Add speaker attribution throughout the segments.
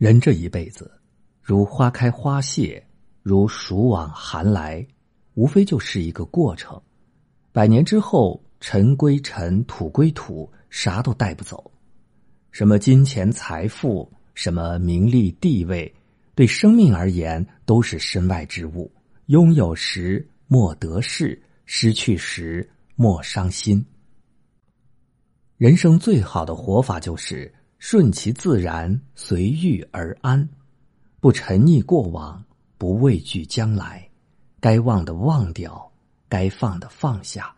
Speaker 1: 人这一辈子，如花开花谢，如暑往寒来，无非就是一个过程。百年之后，尘归尘，土归土，啥都带不走。什么金钱财富，什么名利地位，对生命而言都是身外之物。拥有时莫得势，失去时莫伤心。人生最好的活法就是。顺其自然，随遇而安，不沉溺过往，不畏惧将来，该忘的忘掉，该放的放下，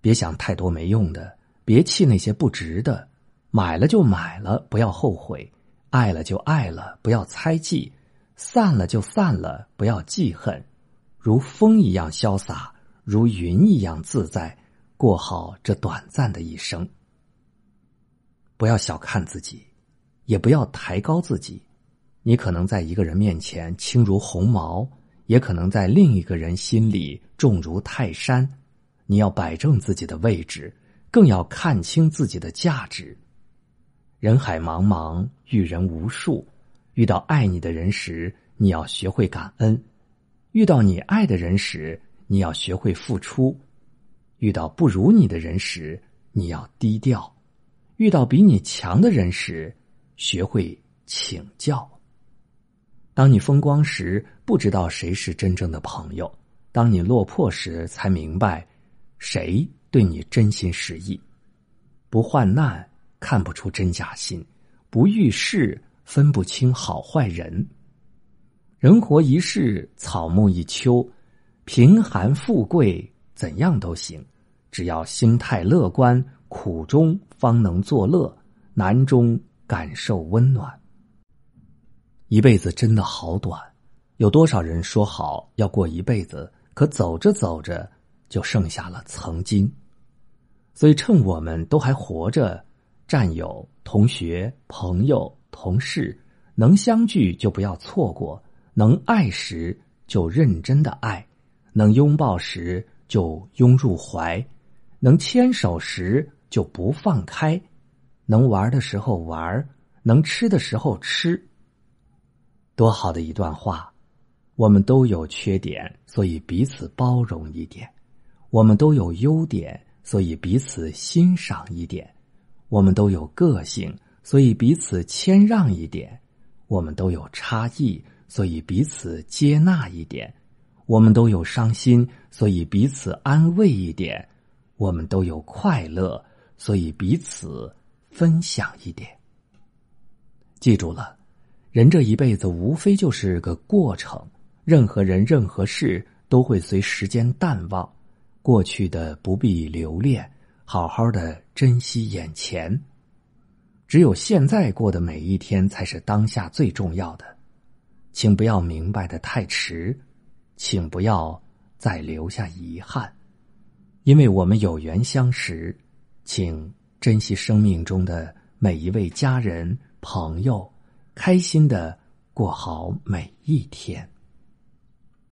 Speaker 1: 别想太多没用的，别气那些不值的，买了就买了，不要后悔；爱了就爱了，不要猜忌；散了就散了，不要记恨。如风一样潇洒，如云一样自在，过好这短暂的一生。不要小看自己，也不要抬高自己。你可能在一个人面前轻如鸿毛，也可能在另一个人心里重如泰山。你要摆正自己的位置，更要看清自己的价值。人海茫茫，遇人无数。遇到爱你的人时，你要学会感恩；遇到你爱的人时，你要学会付出；遇到不如你的人时，你要低调。遇到比你强的人时，学会请教；当你风光时，不知道谁是真正的朋友；当你落魄时，才明白谁对你真心实意。不患难，看不出真假心；不遇事，分不清好坏人。人活一世，草木一秋，贫寒富贵怎样都行，只要心态乐观。苦中方能作乐，难中感受温暖。一辈子真的好短，有多少人说好要过一辈子，可走着走着就剩下了曾经。所以趁我们都还活着，战友、同学、朋友、同事，能相聚就不要错过，能爱时就认真的爱，能拥抱时就拥入怀，能牵手时。就不放开，能玩的时候玩，能吃的时候吃。多好的一段话！我们都有缺点，所以彼此包容一点；我们都有优点，所以彼此欣赏一点；我们都有个性，所以彼此谦让一点；我们都有差异，所以彼此接纳一点；我们都有伤心，所以彼此安慰一点；我们都有快乐。所以彼此分享一点。记住了，人这一辈子无非就是个过程，任何人、任何事都会随时间淡忘，过去的不必留恋，好好的珍惜眼前。只有现在过的每一天才是当下最重要的，请不要明白的太迟，请不要再留下遗憾，因为我们有缘相识。请珍惜生命中的每一位家人、朋友，开心的过好每一天。